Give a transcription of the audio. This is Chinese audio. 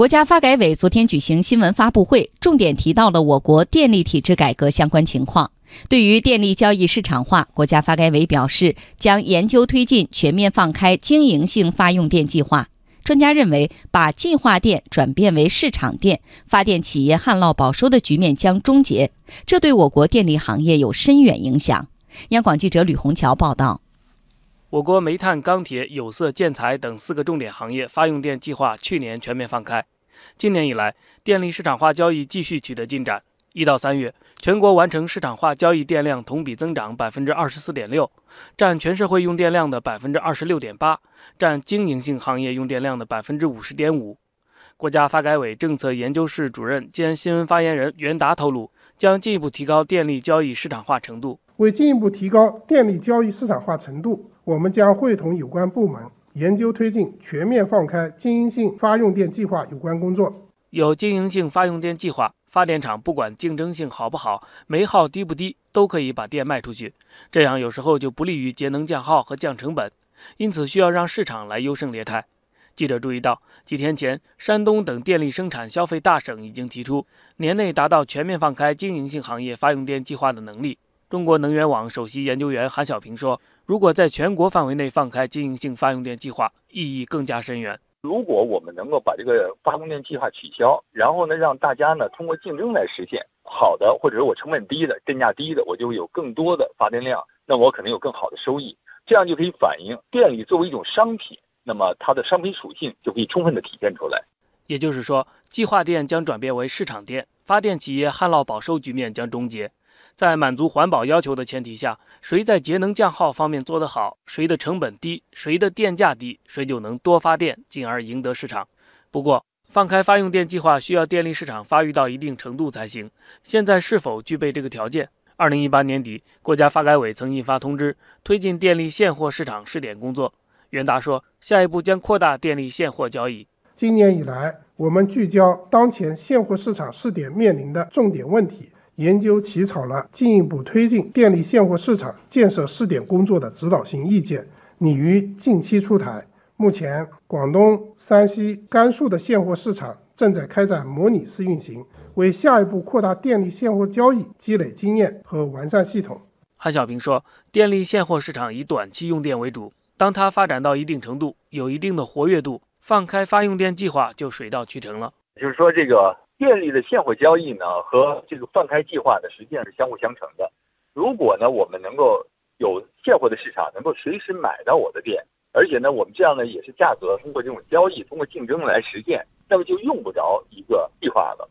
国家发改委昨天举行新闻发布会，重点提到了我国电力体制改革相关情况。对于电力交易市场化，国家发改委表示，将研究推进全面放开经营性发用电计划。专家认为，把计划电转变为市场电，发电企业旱涝保收的局面将终结，这对我国电力行业有深远影响。央广记者吕红桥报道。我国煤炭、钢铁、有色、建材等四个重点行业发用电计划去年全面放开。今年以来，电力市场化交易继续取得进展。一到三月，全国完成市场化交易电量同比增长百分之二十四点六，占全社会用电量的百分之二十六点八，占经营性行业用电量的百分之五十点五。国家发改委政策研究室主任兼新闻发言人袁达透露，将进一步提高电力交易市场化程度。为进一步提高电力交易市场化程度，我们将会同有关部门研究推进全面放开经营性发用电计划有关工作。有经营性发用电计划，发电厂不管竞争性好不好，煤耗低不低，都可以把电卖出去。这样有时候就不利于节能降耗和降成本，因此需要让市场来优胜劣汰。记者注意到，几天前，山东等电力生产消费大省已经提出年内达到全面放开经营性行业发用电计划的能力。中国能源网首席研究员韩小平说：“如果在全国范围内放开经营性发用电计划，意义更加深远。如果我们能够把这个发用电计划取消，然后呢，让大家呢通过竞争来实现好的，或者是我成本低的、电价低的，我就有更多的发电量，那我可能有更好的收益。这样就可以反映电力作为一种商品，那么它的商品属性就可以充分的体现出来。也就是说，计划电将转变为市场电，发电企业旱涝保收局面将终结。”在满足环保要求的前提下，谁在节能降耗方面做得好，谁的成本低，谁的电价低，谁就能多发电，进而赢得市场。不过，放开发用电计划需要电力市场发育到一定程度才行。现在是否具备这个条件？二零一八年底，国家发改委曾印发通知，推进电力现货市场试点工作。袁达说，下一步将扩大电力现货交易。今年以来，我们聚焦当前现货市场试点面临的重点问题。研究起草了进一步推进电力现货市场建设试点工作的指导性意见，拟于近期出台。目前，广东、山西、甘肃的现货市场正在开展模拟试运行，为下一步扩大电力现货交易积累经验和完善系统。韩小平说：“电力现货市场以短期用电为主，当它发展到一定程度，有一定的活跃度，放开发用电计划就水到渠成了。”就是说，这个。电力的现货交易呢，和这个放开计划呢，实际上是相互相成的。如果呢，我们能够有现货的市场，能够随时买到我的电，而且呢，我们这样呢，也是价格通过这种交易，通过竞争来实现，那么就用不着一个计划了